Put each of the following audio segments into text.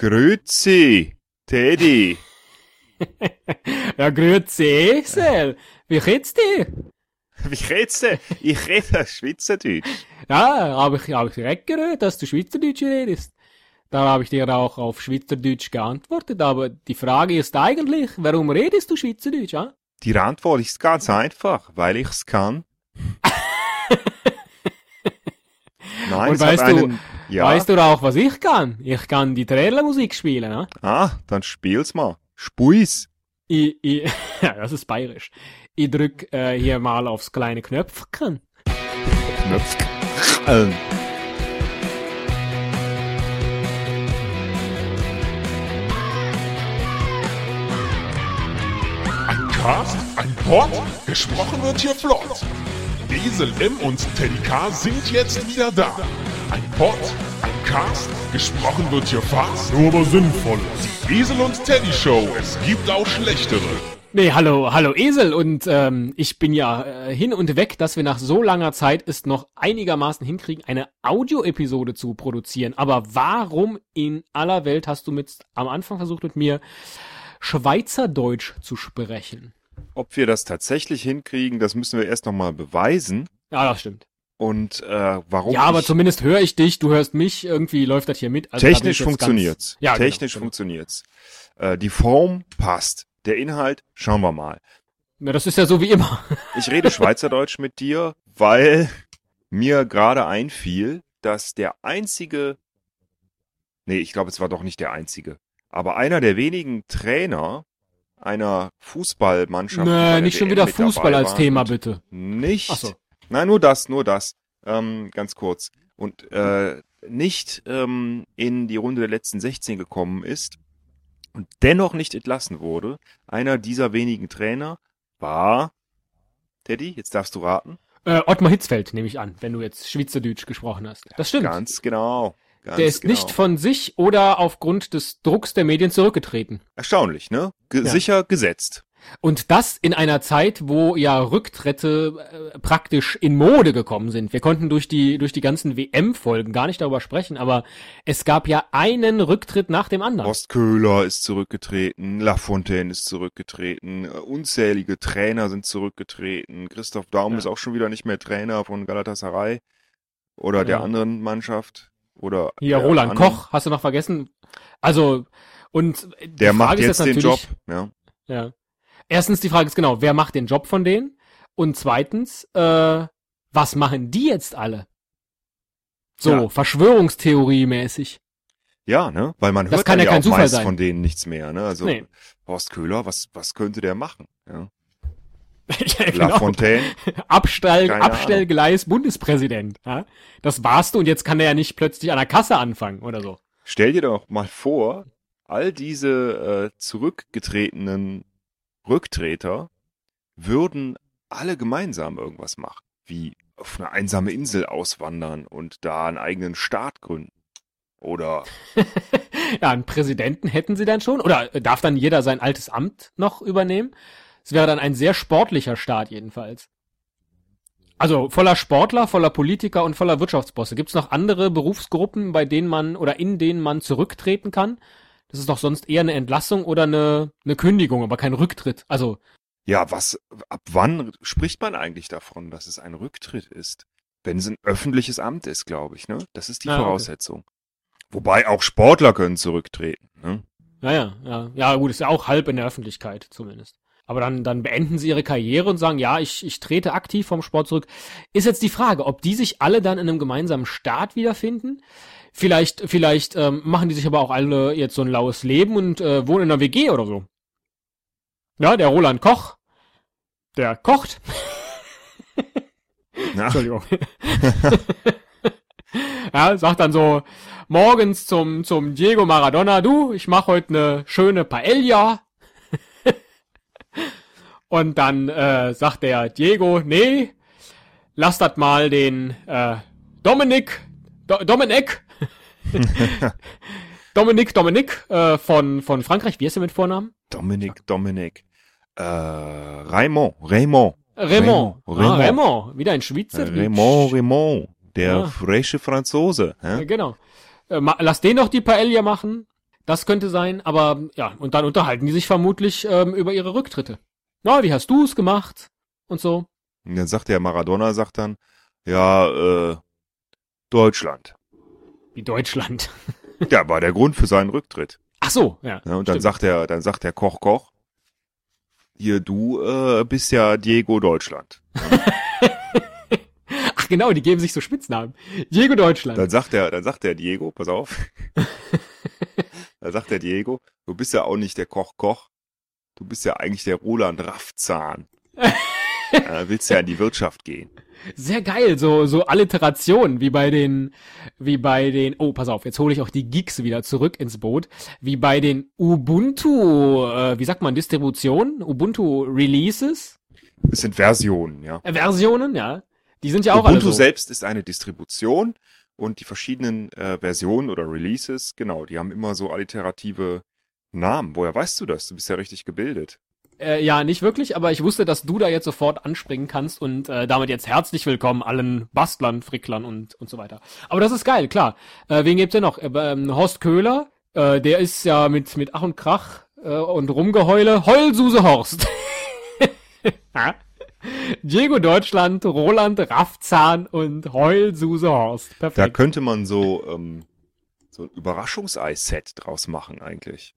Grüezi, Teddy. ja, grüezi, Esel. Wie geht's dir? Wie geht's dir? Ich rede Schweizerdeutsch. Ja, habe ich, hab ich direkt gehört, dass du Schweizerdeutsch redest. Da habe ich dir auch auf Schweizerdeutsch geantwortet, aber die Frage ist eigentlich, warum redest du Schweizerdeutsch, ja? Die Antwort ist ganz einfach, weil ich's kann. Nein, Und weißt du, ja. weißt du auch, was ich kann? Ich kann die Trailermusik spielen, ne? Ah, dann spiel's mal. Spuis. Ich, ich, ja, das ist bayerisch. Ich drück äh, hier mal aufs kleine Knöpfchen. Knöpfchen. Ein Cast, ein Pod, gesprochen wird hier flott. Esel M und Teddy K sind jetzt wieder da. Ein Pod, ein Cast, gesprochen wird hier fast, nur aber sinnvoll. Die Esel und Teddy Show, es gibt auch schlechtere. Nee, hallo, hallo Esel und ähm, ich bin ja äh, hin und weg, dass wir nach so langer Zeit es noch einigermaßen hinkriegen, eine Audio-Episode zu produzieren. Aber warum in aller Welt hast du mit am Anfang versucht mit mir Schweizerdeutsch zu sprechen? Ob wir das tatsächlich hinkriegen, das müssen wir erst nochmal beweisen. Ja, das stimmt. Und äh, warum? Ja, aber zumindest höre ich dich, du hörst mich, irgendwie läuft das hier mit. Also technisch funktioniert's. Ja, genau, technisch genau, funktioniert's. Äh, die Form passt. Der Inhalt, schauen wir mal. Na, das ist ja so wie immer. ich rede Schweizerdeutsch mit dir, weil mir gerade einfiel, dass der einzige, nee, ich glaube, es war doch nicht der einzige, aber einer der wenigen Trainer, einer Fußballmannschaft. Nee, nicht schon wieder Fußball als Thema, bitte. Nicht. Ach so. Nein, nur das, nur das. Ähm, ganz kurz. Und äh, nicht ähm, in die Runde der letzten 16 gekommen ist und dennoch nicht entlassen wurde. Einer dieser wenigen Trainer war Teddy, jetzt darfst du raten. Äh, Ottmar Hitzfeld, nehme ich an, wenn du jetzt Schweizerdeutsch gesprochen hast. Das stimmt. Ganz genau. Ganz der ist genau. nicht von sich oder aufgrund des Drucks der Medien zurückgetreten. Erstaunlich, ne? Ge ja. Sicher gesetzt. Und das in einer Zeit, wo ja Rücktritte äh, praktisch in Mode gekommen sind. Wir konnten durch die, durch die ganzen WM-Folgen gar nicht darüber sprechen, aber es gab ja einen Rücktritt nach dem anderen. Horst Köhler ist zurückgetreten, Lafontaine ist zurückgetreten, unzählige Trainer sind zurückgetreten, Christoph Daum ja. ist auch schon wieder nicht mehr Trainer von Galatasaray oder ja. der anderen Mannschaft. Oder Hier, Roland anderen. Koch, hast du noch vergessen? Also, und der macht jetzt den Job, ja. Ja. Erstens, die Frage ist genau, wer macht den Job von denen? Und zweitens, äh, was machen die jetzt alle? So, ja. Verschwörungstheorie-mäßig. Ja, ne? Weil man hört kann ja, ja kein auch meist sein. von denen nichts mehr, ne? Also nee. Horst Köhler, was, was könnte der machen? Ja. ja, genau. Lafontaine. Abstell, Abstellgleis Ahnung. Bundespräsident. Ja? Das warst du und jetzt kann er ja nicht plötzlich an der Kasse anfangen oder so. Stell dir doch mal vor, all diese äh, zurückgetretenen Rücktreter würden alle gemeinsam irgendwas machen, wie auf eine einsame Insel auswandern und da einen eigenen Staat gründen. Oder ja, einen Präsidenten hätten sie dann schon. Oder darf dann jeder sein altes Amt noch übernehmen? Es wäre dann ein sehr sportlicher Staat jedenfalls. Also voller Sportler, voller Politiker und voller Wirtschaftsbosse. Gibt es noch andere Berufsgruppen, bei denen man oder in denen man zurücktreten kann? Das ist doch sonst eher eine Entlassung oder eine, eine Kündigung, aber kein Rücktritt. Also. Ja, was, ab wann spricht man eigentlich davon, dass es ein Rücktritt ist? Wenn es ein öffentliches Amt ist, glaube ich, ne? Das ist die ah, Voraussetzung. Okay. Wobei auch Sportler können zurücktreten, ne? Naja, ja, ja, gut, ist ja auch halb in der Öffentlichkeit zumindest. Aber dann, dann beenden sie ihre Karriere und sagen, ja, ich, ich trete aktiv vom Sport zurück. Ist jetzt die Frage, ob die sich alle dann in einem gemeinsamen Staat wiederfinden. Vielleicht, vielleicht ähm, machen die sich aber auch alle jetzt so ein laues Leben und äh, wohnen in einer WG oder so. Ja, der Roland Koch, der kocht. Entschuldigung. ja, sagt dann so morgens zum zum Diego Maradona, du, ich mache heute eine schöne Paella. Und dann äh, sagt der Diego, nee, lass das mal den äh, Dominik, Do Dominik Dominik, Dominik äh, von, von Frankreich. Wie ist er mit Vornamen? Dominik, Dominik. Äh, Raymond, Raymond. Raymond. Raymond. Ah, Raymond. Wieder ein Schweizer. Raymond, Raymond. Der ah. frische Franzose. Ja, genau. Äh, lass den doch die Paella machen. Das könnte sein, aber ja, und dann unterhalten die sich vermutlich ähm, über ihre Rücktritte. Na, wie hast du es gemacht? Und so. Und dann sagt der Maradona, sagt dann, ja, äh, Deutschland. Wie Deutschland. Ja, war der Grund für seinen Rücktritt. Ach so, ja. Ja, und dann stimmt. sagt der, dann sagt der Koch Koch, hier, du äh, bist ja Diego Deutschland. Ach genau, die geben sich so Spitznamen. Diego Deutschland. Dann sagt der, dann sagt der Diego, pass auf. dann sagt der Diego, du bist ja auch nicht der Koch Koch, du bist ja eigentlich der Roland Raffzahn. ja, willst ja in die Wirtschaft gehen. Sehr geil, so so Alliterationen wie bei den wie bei den Oh, pass auf, jetzt hole ich auch die Geeks wieder zurück ins Boot, wie bei den Ubuntu, äh, wie sagt man Distributionen, Ubuntu Releases, Es sind Versionen, ja. äh, Versionen, ja. Die sind ja auch Ubuntu alle so. selbst ist eine Distribution und die verschiedenen äh, Versionen oder Releases, genau, die haben immer so alliterative Namen. Woher weißt du das? Du bist ja richtig gebildet. Äh, ja, nicht wirklich, aber ich wusste, dass du da jetzt sofort anspringen kannst und äh, damit jetzt herzlich willkommen allen Bastlern, Fricklern und und so weiter. Aber das ist geil, klar. Äh, wen gibt's denn noch? Äh, ähm, Horst Köhler, äh, der ist ja mit mit Ach und Krach äh, und Rumgeheule Heulsuse Horst. Diego Deutschland, Roland Raffzahn und Heulsuse Horst. Da Perfekt. könnte man so, ähm, so ein Überraschungsei-Set draus machen eigentlich.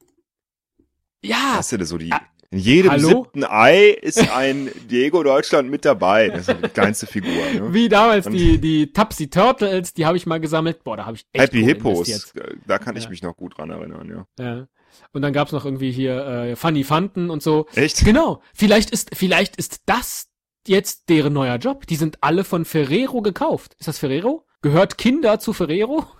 Ja, Weißt du, das so die, Ah, in jedem hallo? siebten Ei ist ein Diego Deutschland mit dabei. Das ist die kleinste Figur. Ne? wie damals Und- die die Tapsi Turtles, die habe ich mal gesammelt. Boah, da habe ich echt Happy Hippos, investiert. da kann ich Ja. mich noch gut dran erinnern, ja. Ja. Und dann gab's noch irgendwie hier äh, Funny Fanten und so. Echt? Genau. Vielleicht ist vielleicht ist das jetzt deren neuer Job. Die sind alle von Ferrero gekauft. Ist das Ferrero? Gehört Kinder zu Ferrero?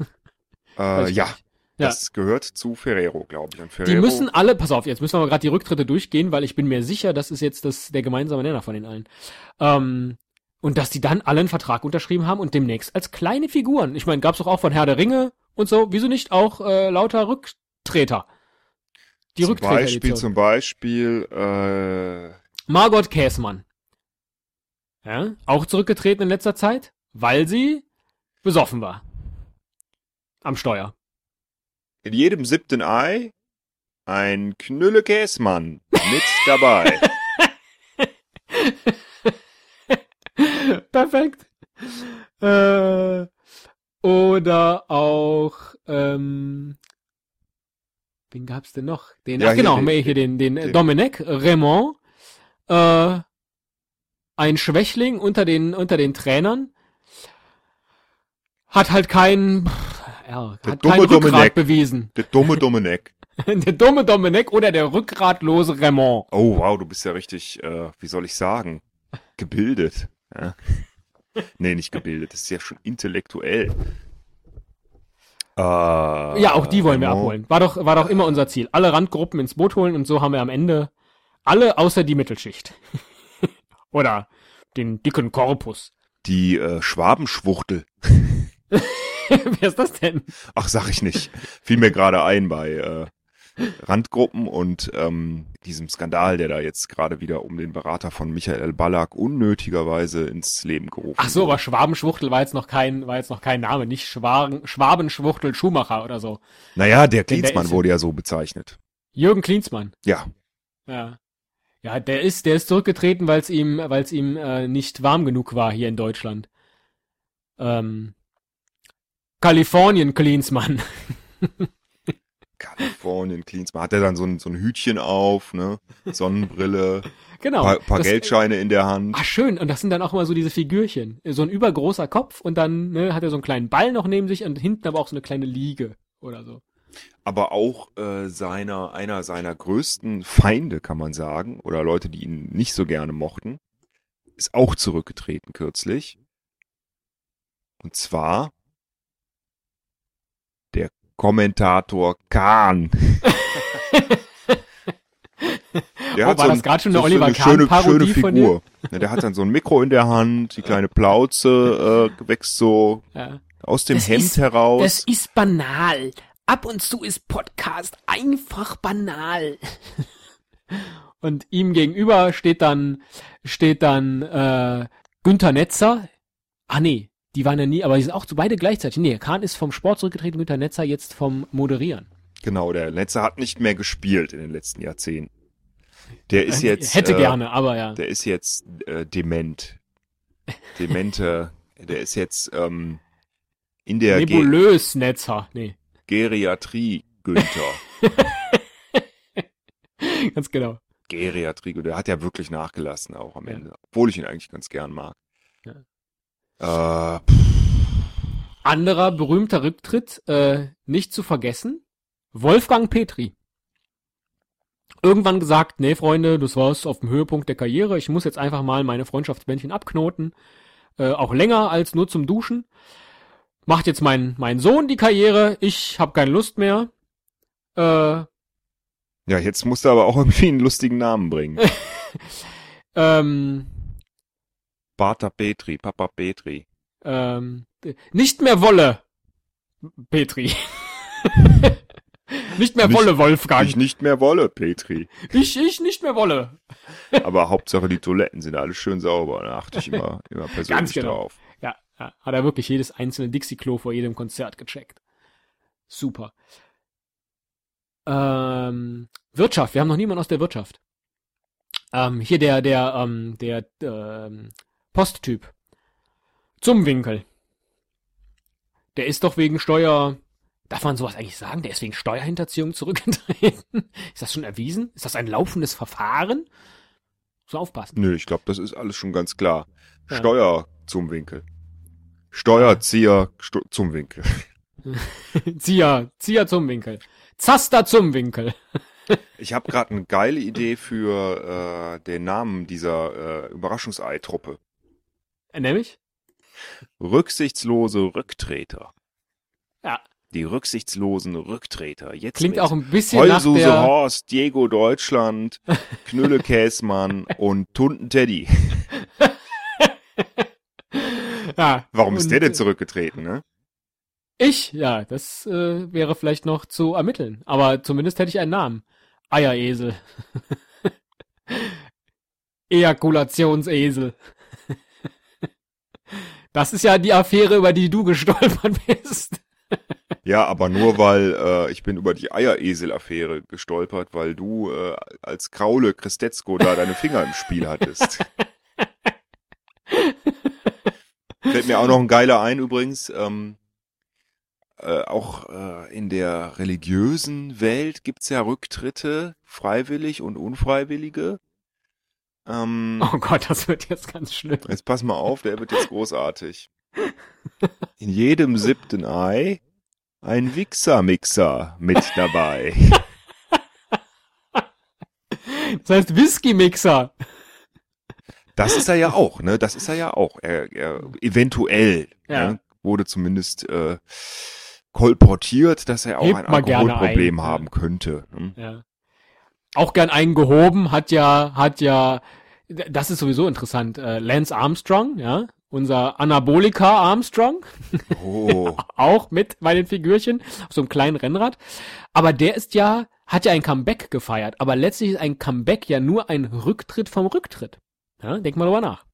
Äh, ich ja, nicht. Ja. das gehört zu Ferrero, glaube ich. Und Ferrero, Die müssen alle, pass auf, jetzt müssen wir mal gerade die Rücktritte durchgehen, weil ich bin mir sicher, das ist jetzt das der gemeinsame Nenner von den allen. Ähm, und dass die dann alle einen Vertrag unterschrieben haben und demnächst als kleine Figuren. Ich meine, gab's doch auch von Herr der Ringe und so. Wieso nicht auch äh, lauter Rücktreter? Die zum Beispiel, zum Beispiel, äh, Margot Käßmann. Ja, auch zurückgetreten in letzter Zeit, weil sie besoffen war. Am Steuer. In jedem siebten Ei ein Knülle Käsmann mit dabei. Perfekt. Äh, oder auch, ähm, wen gab's denn noch? Den, Ja, ach genau, hier hier, den- den, den, den- Domenech Raymond, äh, ein Schwächling unter den, unter den Trainern, hat halt kein, ja, Der hat dumme Domenech. bewiesen. Der dumme Dominik. Der dumme Domenech oder der rückgratlose Raymond. Oh, wow, du bist ja richtig, äh, wie soll ich sagen, gebildet. Ja. Nee, nicht gebildet, das ist ja schon intellektuell. Äh, Ja, auch die wollen wir Raymond. abholen. War doch, war doch immer unser Ziel. Alle Randgruppen ins Boot holen und so haben wir am Ende alle außer die Mittelschicht. Oder den dicken Korpus. Die äh, Schwabenschwuchtel. Wer ist das denn? Ach, sag ich nicht. Fiel mir gerade ein bei äh, Randgruppen und ähm, diesem Skandal, der da jetzt gerade wieder um den Berater von Michael Ballack unnötigerweise ins Leben gerufen Ach so, wurde. aber Schwabenschwuchtel war jetzt noch kein, war jetzt noch kein Name. Nicht Schwaben, Schwabenschwuchtel Schumacher oder so. Naja, der der Klinsmann ist- wurde ja so bezeichnet. Jürgen Klinsmann. Ja, Ja. Ja, der ist, der ist zurückgetreten, weil es ihm, weil es ihm äh, nicht warm genug war hier in Deutschland. Ähm, Kalifornien Klinsmann. Kalifornien, Klinsmann. Hat er dann so ein, so ein Hütchen auf, ne? Sonnenbrille, Genau. paar, paar Das- Geldscheine in der Hand. Ah, schön. Und das sind dann auch immer so diese Figürchen. So ein übergroßer Kopf und dann ne, hat er so einen kleinen Ball noch neben sich und hinten aber auch so eine kleine Liege oder so. aber auch äh, seiner einer seiner größten Feinde, kann man sagen, oder Leute, die ihn nicht so gerne mochten, ist auch zurückgetreten kürzlich. Und zwar Kommentator Kahn. Der Oh, war das grad schon eine so Oliver eine schöne, Kahn-Parodie schöne von Figur. Ja, der hat dann so ein Mikro in der Hand, die kleine Plauze äh, wächst so Ja. aus dem Das Hemd ist- heraus. Das ist banal. Ab und zu ist Podcast einfach banal. und ihm gegenüber steht dann, steht dann äh, Günther Netzer. Ah nee, die waren ja nie, aber die sind auch so beide gleichzeitig. Nee, Kahn ist vom Sport zurückgetreten, Günther Netzer jetzt vom Moderieren. Genau, der Netzer hat nicht mehr gespielt in den letzten Jahrzehnten. Der ist jetzt. Hätte äh, gerne, aber ja. Der ist jetzt äh, dement. Demente. der ist jetzt ähm, in der Ge Nebulös Netzer. Nee, Geriatrie, Günther. ganz genau. Geriatrie, der hat ja wirklich nachgelassen auch am Ja. Ende. Obwohl ich ihn eigentlich ganz gern mag. Ja. Äh, Anderer berühmter Rücktritt, äh, nicht zu vergessen, Wolfgang Petri. Irgendwann gesagt, nee, Freunde, das war's auf dem Höhepunkt der Karriere. Ich muss jetzt einfach mal meine Freundschaftsbändchen abknoten. Äh, auch länger als nur zum Duschen. Macht jetzt mein, mein Sohn die Karriere. Ich habe keine Lust mehr. Äh, ja, jetzt musst du aber auch irgendwie einen lustigen Namen bringen. ähm, Pater Petri, Papa Petri. ähm, nicht mehr Wolle, Petri. nicht mehr Nicht- Wolle, Wolfgang. Ich nicht mehr wolle, Petri. Ich, ich nicht mehr Wolle. Aber Hauptsache die Toiletten sind alle schön sauber. Da achte ich immer, immer persönlich Ganz genau. drauf. Ja, ja, hat er wirklich jedes einzelne Dixie-Klo vor jedem Konzert gecheckt. Super. Ähm, Wirtschaft, wir haben noch niemanden aus der Wirtschaft. Ähm, hier der, der, ähm, der, ähm, Posttyp. Zum Winkel. Der ist doch wegen Steuer, darf man sowas eigentlich sagen? Der ist wegen Steuerhinterziehung zurückgetreten? Ist das schon erwiesen? Ist das ein laufendes Verfahren? So aufpassen. Nö, ich glaube, das ist alles schon ganz klar. Ja. Steuer zum Winkel. Steuerzieher Sto zum Winkel. Zieher, Zieher zum Winkel. Zaster zum Winkel. Ich habe gerade eine geile Idee für äh, den Namen dieser äh, Überraschungsei-Truppe. Nämlich? Rücksichtslose Rücktreter. Ja. Die rücksichtslosen Rücktreter. Jetzt Klingt auch ein bisschen nach Heulsuse der, Horst, Diego Deutschland, Knülle Käsmann und Tunten Teddy. ja. Warum ist der denn äh, zurückgetreten, ne? Ich, ja, das äh, wäre vielleicht noch zu ermitteln. Aber zumindest hätte ich einen Namen. Eieresel. Ejakulationsesel. Das ist ja die Affäre, über die du gestolpert bist. Ja, aber nur weil äh, ich bin über die Eieresel-Affäre gestolpert, weil du äh, als Kraule Christetzko da deine Finger im Spiel hattest. Fällt mir auch noch ein geiler ein übrigens. Ähm, äh, auch äh, in der religiösen Welt gibt's ja Rücktritte, freiwillig und unfreiwillige. Ähm, Oh Gott, das wird jetzt ganz schlimm. Jetzt pass mal auf, der wird jetzt großartig. In jedem siebten Ei ein Wichser-Mixer mit dabei. Das heißt Whisky-Mixer. Das ist er ja auch, ne? Das ist er ja auch. Er, er eventuell Ja. ne? wurde zumindest äh, kolportiert, dass er auch Hebt ein Alkoholproblem haben könnte. ne? Ja. Auch gern eingehoben hat ja, hat ja, das ist sowieso interessant, äh, Lance Armstrong, ja, unser Anabolika Armstrong, Oh, auch mit bei den Figürchen, auf so einem kleinen Rennrad. Aber der ist ja, hat ja ein Comeback gefeiert, aber letztlich ist ein Comeback ja nur ein Rücktritt vom Rücktritt. Ja, denk mal drüber nach.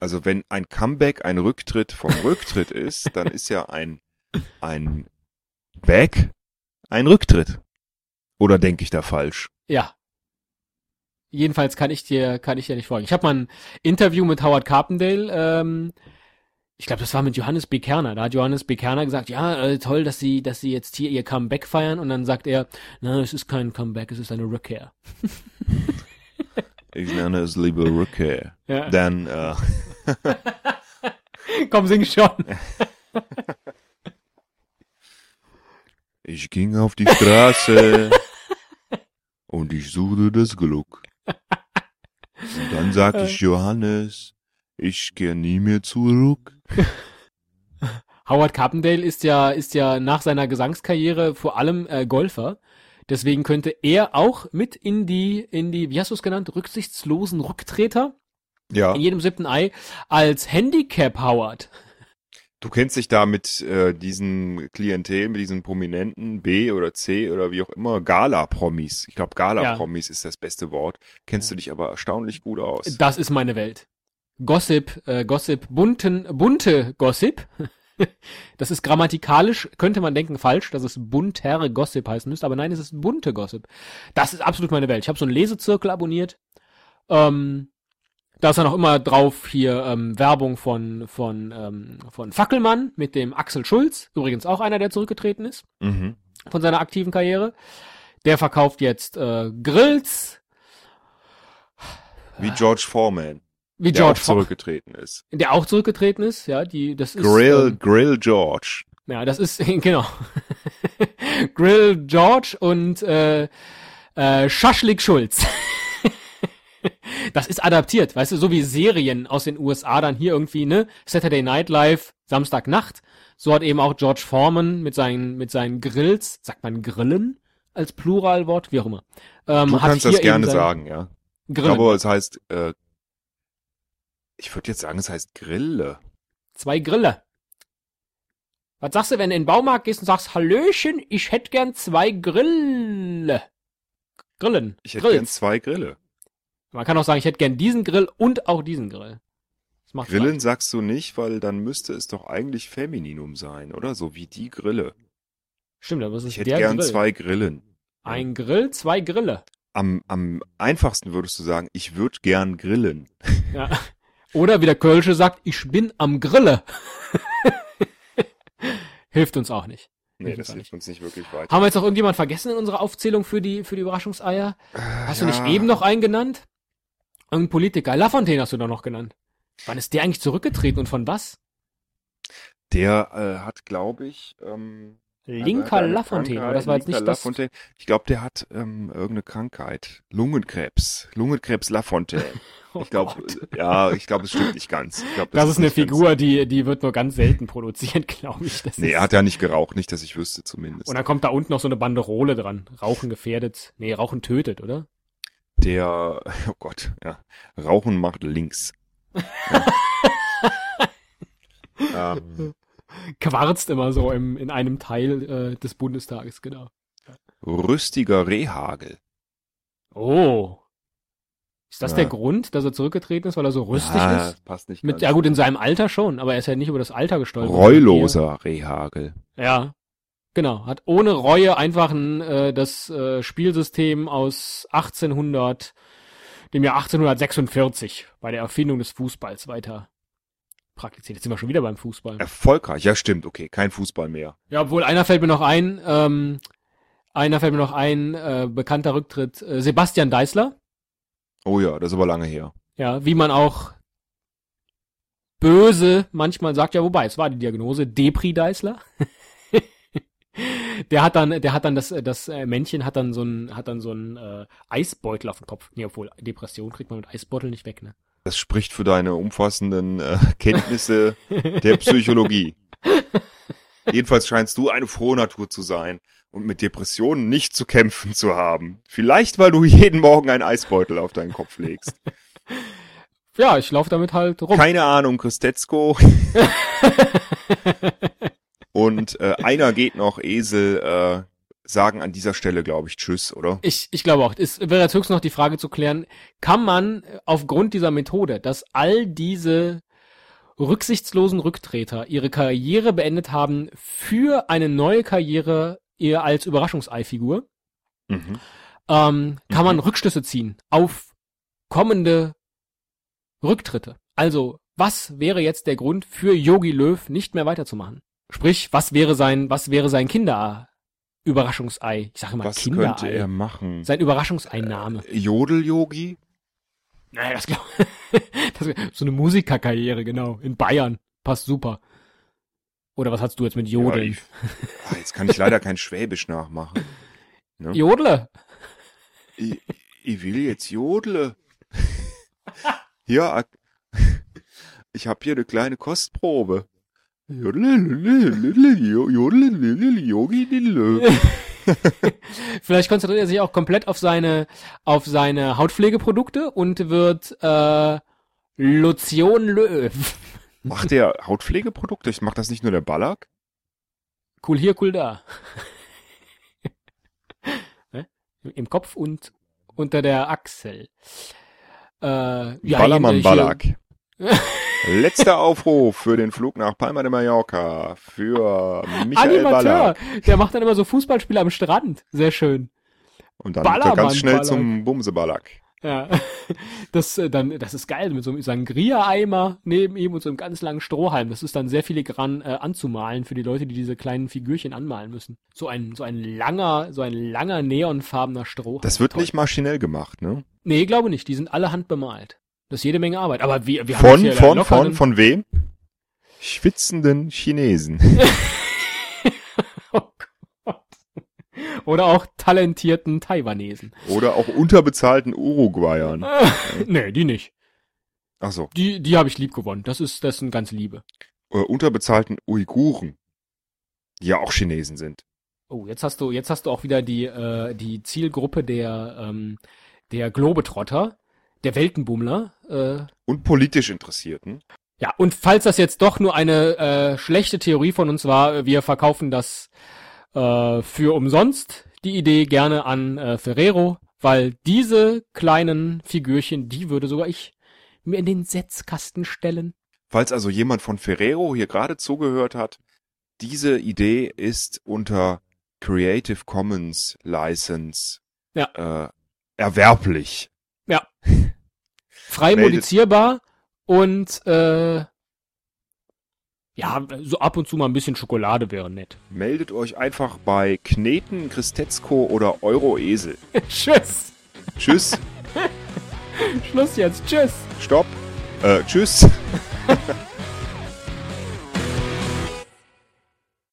also wenn ein Comeback ein Rücktritt vom Rücktritt ist, dann ist ja ein ein Back ein Rücktritt. Oder denke ich da falsch? Ja. Jedenfalls kann ich dir, kann ich dir nicht folgen. Ich habe mal ein Interview mit Howard Carpendale, ähm, ich glaube, das war mit Johannes B. Kerner. Da hat Johannes B. Kerner gesagt, ja, äh, toll, dass sie, dass sie jetzt hier ihr Comeback feiern. Und dann sagt er, na, es ist kein Comeback, es ist eine Rückkehr. Ich nenne es lieber Rückkehr. Ja. Dann äh, Komm, sing schon. Ich ging auf die Straße und ich suchte das Glück. Und dann sag ich Johannes, ich gehe nie mehr zurück. Howard Carpendale ist ja, ist ja nach seiner Gesangskarriere vor allem äh, Golfer. Deswegen könnte er auch mit in die, in die, wie hast du es genannt, rücksichtslosen Rücktreter Ja. in jedem siebten Ei als Handicap Howard. Du kennst dich da mit äh, diesen Klientel, mit diesen Prominenten B oder C oder wie auch immer, Gala-Promis. Ich glaube, Gala-Promis ist das beste Wort. Kennst du dich aber erstaunlich gut aus. Das ist meine Welt. Gossip, äh, Gossip, bunten, bunte Gossip. Das ist grammatikalisch, könnte man denken, falsch, dass es bunter Gossip heißen müsste, aber nein, es ist bunte Gossip. Das ist absolut meine Welt. Ich habe so einen Lesezirkel abonniert. Ähm, da ist dann auch immer drauf hier ähm, Werbung von, von, ähm, von Fackelmann mit dem Axel Schulz, übrigens auch einer, der zurückgetreten ist Mhm. von seiner aktiven Karriere. Der verkauft jetzt äh, Grills, Wie George Foreman, wie der auch George Fo- zurückgetreten ist. der auch zurückgetreten ist, ja, die, das ist, Grill, ähm, Grill George. ja, das ist, genau, Grill George und, äh, äh, Schaschlik Schulz. das ist adaptiert, weißt du, so wie Serien aus den USA dann hier irgendwie, ne, Saturday Night Live, Samstagnacht, so hat eben auch George Foreman mit seinen, mit seinen Grills, sagt man Grillen als Pluralwort, wie auch immer. Ähm, Du kannst das gerne sagen, ja. Grillen. Aber es heißt, äh, ich würde jetzt sagen, es heißt Grille. Zwei Grille. Was sagst du, wenn du in den Baumarkt gehst und sagst, Hallöchen, ich hätte gern zwei Grille. Grillen. Ich hätte Grills. gern zwei Grille. Man kann auch sagen, ich hätte gern diesen Grill und auch diesen Grill. Grillen sagst du nicht, weil dann müsste es doch eigentlich Femininum sein, oder? So wie die Grille. Stimmt, aber es ist Ich hätte gern Grill. zwei Grillen. Ein Grill, zwei Grille. Am, am einfachsten würdest du sagen, ich würde gern grillen. Ja. Oder wie der Kölsche sagt, ich bin am Grille. Hilft uns auch nicht. Nee, Ich das hilft uns nicht wirklich weiter. Haben wir jetzt noch irgendjemand vergessen in unserer Aufzählung für die, für die Überraschungseier? Hast du ja. nicht eben noch einen genannt? Irgendein Politiker. Lafontaine hast du doch noch genannt. Wann ist der eigentlich zurückgetreten und von was? Der äh, hat, glaube ich, ähm, Linker also er hat eine Lafontaine. aber Das war jetzt linker nicht das. Lafontaine. Ich glaube, der hat ähm, irgendeine Krankheit. Lungenkrebs. Lungenkrebs Lafontaine. Oh Ich glaube, Gott. ja, ich glaube, es stimmt nicht ganz. Glaub, Das ist eine ganz- Figur, die, die wird nur ganz selten produziert, glaube ich. Das Nee, er hat ja nicht geraucht, nicht, dass ich wüsste zumindest. und dann kommt da unten noch so eine Banderole dran. Rauchen gefährdet. Nee, Rauchen tötet, oder? Der, oh Gott, ja, Rauchen macht links. Ja. ähm, Quarzt immer so im, in einem Teil äh, des Bundestages, genau. rüstiger Rehagel. Oh. Ist das Ja. der Grund, dass er zurückgetreten ist, weil er so rüstig Ah, ist? passt nicht Mit, ja gut, in seinem Alter schon, aber er ist ja nicht über das Alter gestolpert. Reuloser Rehagel. Ja. Genau. Hat ohne Reue einfach ein, äh, das äh, Spielsystem aus 1800, dem Jahr 1846 bei der Erfindung des Fußballs weiter praktiziert. Jetzt sind wir schon wieder beim Fußball. Erfolgreich, ja stimmt, okay, kein Fußball mehr. Ja, obwohl einer fällt mir noch ein, ähm, einer fällt mir noch ein, äh, bekannter Rücktritt, äh, Sebastian Deißler. Oh ja, das ist aber lange her. Ja, wie man auch böse manchmal sagt, ja, wobei, es war die Diagnose, Depri-Deißler. der hat dann, der hat dann das, das äh, Männchen hat dann so ein, hat dann so ein äh, Eisbeutel auf dem Kopf. Nee, obwohl, Depression kriegt man mit Eisbeutel nicht weg, ne? Das spricht für deine umfassenden äh, Kenntnisse der Psychologie. Jedenfalls scheinst du eine frohe Natur zu sein und mit Depressionen nicht zu kämpfen zu haben. Vielleicht, weil du jeden Morgen einen Eisbeutel auf deinen Kopf legst. Ja, ich laufe damit halt rum. Keine Ahnung, Christetzko. Und äh, einer geht noch, Esel, äh, sagen an dieser Stelle, glaube ich, Tschüss, oder? Ich, ich glaube auch, es wäre jetzt höchstens noch die Frage zu klären, kann man aufgrund dieser Methode, dass all diese rücksichtslosen Rücktreter ihre Karriere beendet haben für eine neue Karriere eher als Überraschungseifigur, Mhm. ähm, kann man Mhm. Rückschlüsse ziehen auf kommende Rücktritte. Also, was wäre jetzt der Grund für Yogi Löw nicht mehr weiterzumachen? Sprich, was wäre sein, was wäre sein Kinder-Überraschungsei? Ich sage immer Was Kinderei. könnte er machen? Sein Überraschungseinnahme. Jodel-Yogi? Naja, das glaube So eine Musikerkarriere, genau. In Bayern. Passt super. Oder was hast du jetzt mit Jodeln? Ja, ich, ah, jetzt kann ich leider kein Schwäbisch nachmachen. Ne? Jodle. Ich, ich will jetzt jodle. ja, ich habe hier eine kleine Kostprobe. Vielleicht konzentriert er sich auch komplett auf seine, auf seine Hautpflegeprodukte und wird äh, Lotion Löw. Macht der Hautpflegeprodukte? Ich macht das nicht nur der Ballack? Cool hier, cool da. Im Kopf und unter der Achsel. Äh, ja, Ballermann Ballack. Letzter Aufruf für den Flug nach Palma de Mallorca für Michael Animateur, Ballack. der macht dann immer so Fußballspiele am Strand. Sehr schön. Und dann Ballermann ganz schnell Ballack. zum Bumseballack. Ja, das, äh, dann, das ist geil mit so einem Sangria-Eimer neben ihm und so einem ganz langen Strohhalm. Das ist dann sehr filigran äh, anzumalen für die Leute, die diese kleinen Figürchen anmalen müssen. So ein, so ein langer, so ein langer neonfarbener Strohhalm. Das wird Toll. nicht maschinell gemacht, ne? Nee, glaube nicht. Die sind alle handbemalt. Das ist jede Menge Arbeit. Aber wir, wir haben Von, hier von, von, von wem? Schwitzenden Chinesen. Oh Gott. Oder auch talentierten Taiwanesen. Oder auch unterbezahlten Uruguayern. nee, die nicht. Ach so. Die, die habe ich lieb gewonnen. Das ist, das sind ganz liebe. Oder unterbezahlten Uiguren. Die ja auch Chinesen sind. Oh, jetzt hast du, jetzt hast du auch wieder die, äh, die Zielgruppe der, ähm, der Globetrotter, der Weltenbummler. Äh, Und politisch Interessierten. ja, und falls das jetzt doch nur eine äh, schlechte Theorie von uns war, wir verkaufen das äh, für umsonst, die Idee gerne an äh, Ferrero, weil diese kleinen Figürchen, die würde sogar ich mir in den Setzkasten stellen. Falls also jemand von Ferrero hier gerade zugehört hat, diese Idee ist unter Creative Commons License Ja. äh, erwerblich. Frei Meldet- modifizierbar und äh, ja, so ab und zu mal ein bisschen Schokolade wäre nett. Meldet euch einfach bei Kneten, Christetzko oder Euroesel. Tschüss. Tschüss, Schluss jetzt. Tschüss. stopp, äh, tschüss.